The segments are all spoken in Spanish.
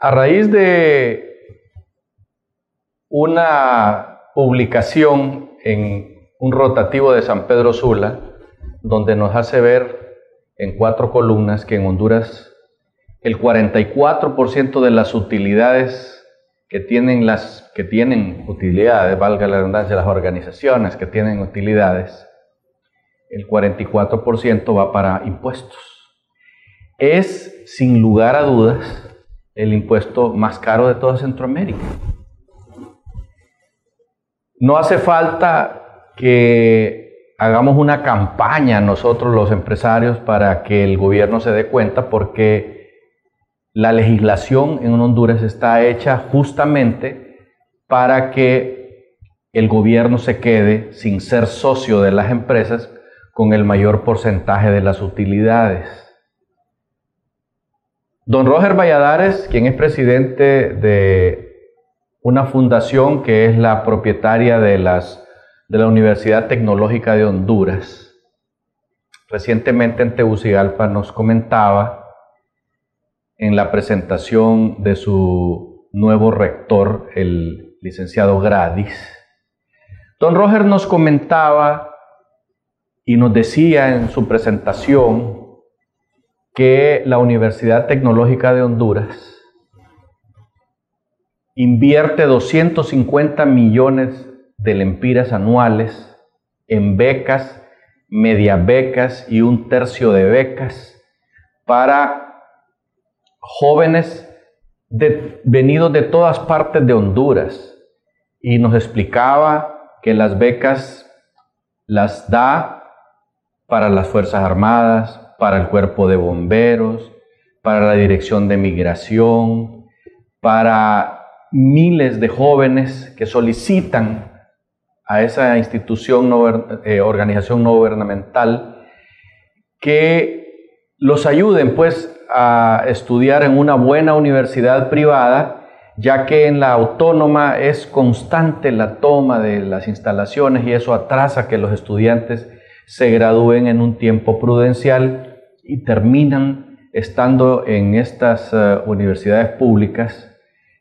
A raíz de una publicación en un rotativo de San Pedro Sula, donde nos hace ver en cuatro columnas que en Honduras el 44% de las utilidades que tienen las que tienen utilidades, valga la redundancia, las organizaciones que tienen utilidades, el 44% va para impuestos. Es, sin lugar a dudas, el impuesto más caro de toda Centroamérica. No hace falta que hagamos una campaña nosotros los empresarios para que el gobierno se dé cuenta porque la legislación en Honduras está hecha justamente para que el gobierno se quede sin ser socio de las empresas con el mayor porcentaje de las utilidades. Don Roger Valladares, quien es presidente de una fundación que es la propietaria de, la Universidad Tecnológica de Honduras, recientemente en Tegucigalpa nos comentaba en la presentación de su nuevo rector, el licenciado Gradis, don Roger nos comentaba y nos decía en su presentación que la Universidad Tecnológica de Honduras invierte 250 millones de lempiras anuales en becas, media becas y un tercio de becas para jóvenes venidos de todas partes de Honduras. Y nos explicaba que las becas las da para las Fuerzas Armadas, para el Cuerpo de Bomberos, para la Dirección de Migración, para miles de jóvenes que solicitan a esa institución, eh, organización no gubernamental, que los ayuden pues a estudiar en una buena universidad privada, ya que en la autónoma es constante la toma de las instalaciones y eso atrasa que los estudiantes se gradúen en un tiempo prudencial y terminan estando en estas eh, universidades públicas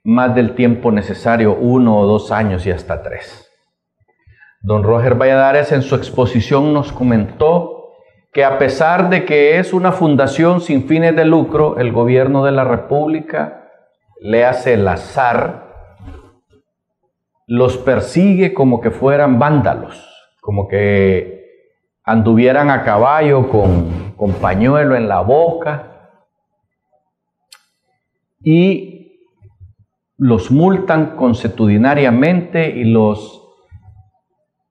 más del tiempo necesario, uno o dos años y hasta tres. Don Roger Valladares en su exposición nos comentó que a pesar de que es una fundación sin fines de lucro, el gobierno de la República le hace el azar, los persigue como que fueran vándalos, como que anduvieran a caballo con, con pañuelo en la boca y los multan consuetudinariamente y los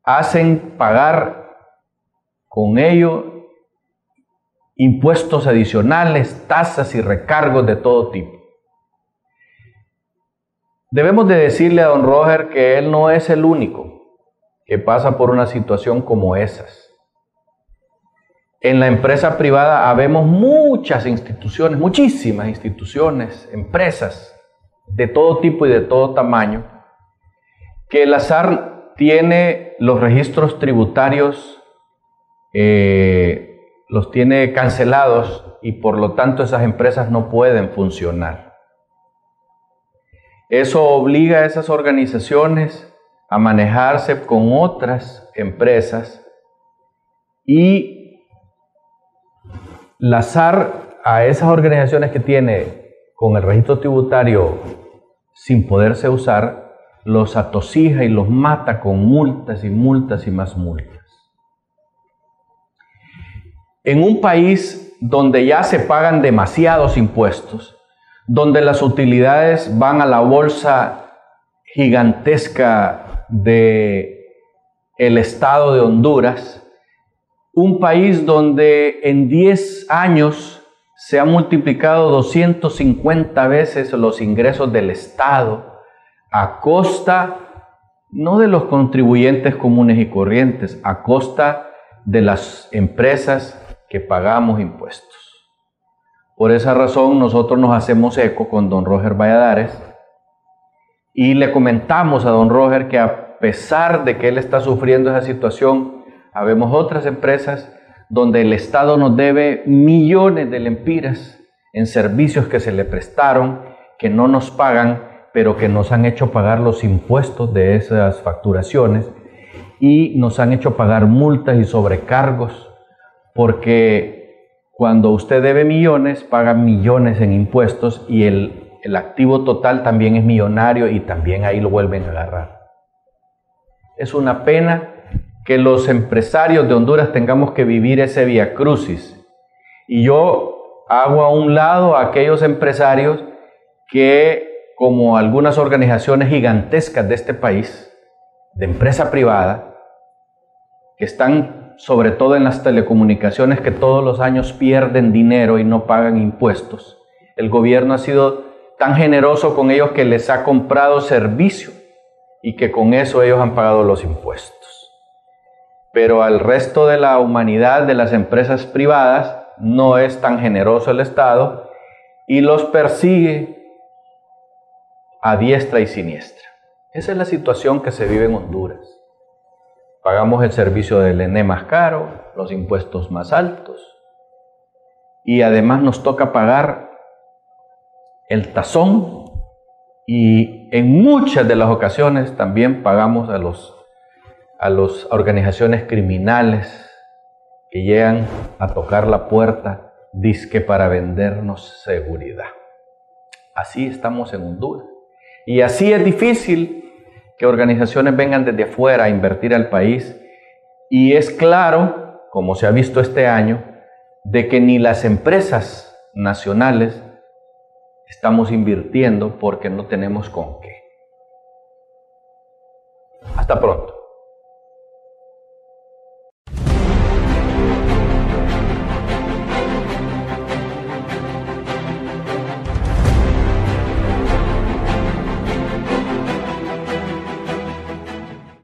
hacen pagar con ello impuestos adicionales, tasas y recargos de todo tipo. Debemos de decirle a don Roger que él no es el único que pasa por una situación como esas. En la empresa privada habemos muchas instituciones, muchísimas instituciones, empresas de todo tipo y de todo tamaño, que el azar tiene los registros tributarios eh, los tiene cancelados y por lo tanto esas empresas no pueden funcionar. Eso obliga a esas organizaciones a manejarse con otras empresas y lazar a esas organizaciones que tiene con el registro tributario sin poderse usar, los atosija y los mata con multas y multas y más multas. En un país donde ya se pagan demasiados impuestos, donde las utilidades van a la bolsa gigantesca de el estado de Honduras, un país donde en 10 años se han multiplicado 250 veces los ingresos del Estado a costa no de los contribuyentes comunes y corrientes, a costa de las empresas que pagamos impuestos. Por esa razón nosotros nos hacemos eco con don Roger Valladares y le comentamos a don Roger que a pesar de que él está sufriendo esa situación, habemos otras empresas donde el Estado nos debe millones de lempiras en servicios que se le prestaron que no nos pagan, pero que nos han hecho pagar los impuestos de esas facturaciones y nos han hecho pagar multas y sobrecargos, porque cuando usted debe millones, paga millones en impuestos y el, el activo total también es millonario y también ahí lo vuelven a agarrar. Es una pena que los empresarios de Honduras tengamos que vivir ese via crucis. Y yo hago a un lado a aquellos empresarios que, como algunas organizaciones gigantescas de este país, de empresa privada, que están sobre todo en las telecomunicaciones, que todos los años pierden dinero y no pagan impuestos. El gobierno ha sido tan generoso con ellos que les ha comprado servicio y que con eso ellos han pagado los impuestos pero al resto de la humanidad, de las empresas privadas, no es tan generoso el Estado y los persigue a diestra y siniestra. Esa es la situación que se vive en Honduras. Pagamos el servicio del ENE más caro, los impuestos más altos y además nos toca pagar el tazón y en muchas de las ocasiones también pagamos a los a las organizaciones criminales que llegan a tocar la puerta, disque para vendernos seguridad. Así estamos en Honduras. Y así es difícil que organizaciones vengan desde afuera a invertir al país. Y es claro, como se ha visto este año, de que ni las empresas nacionales estamos invirtiendo porque no tenemos con qué. Hasta pronto.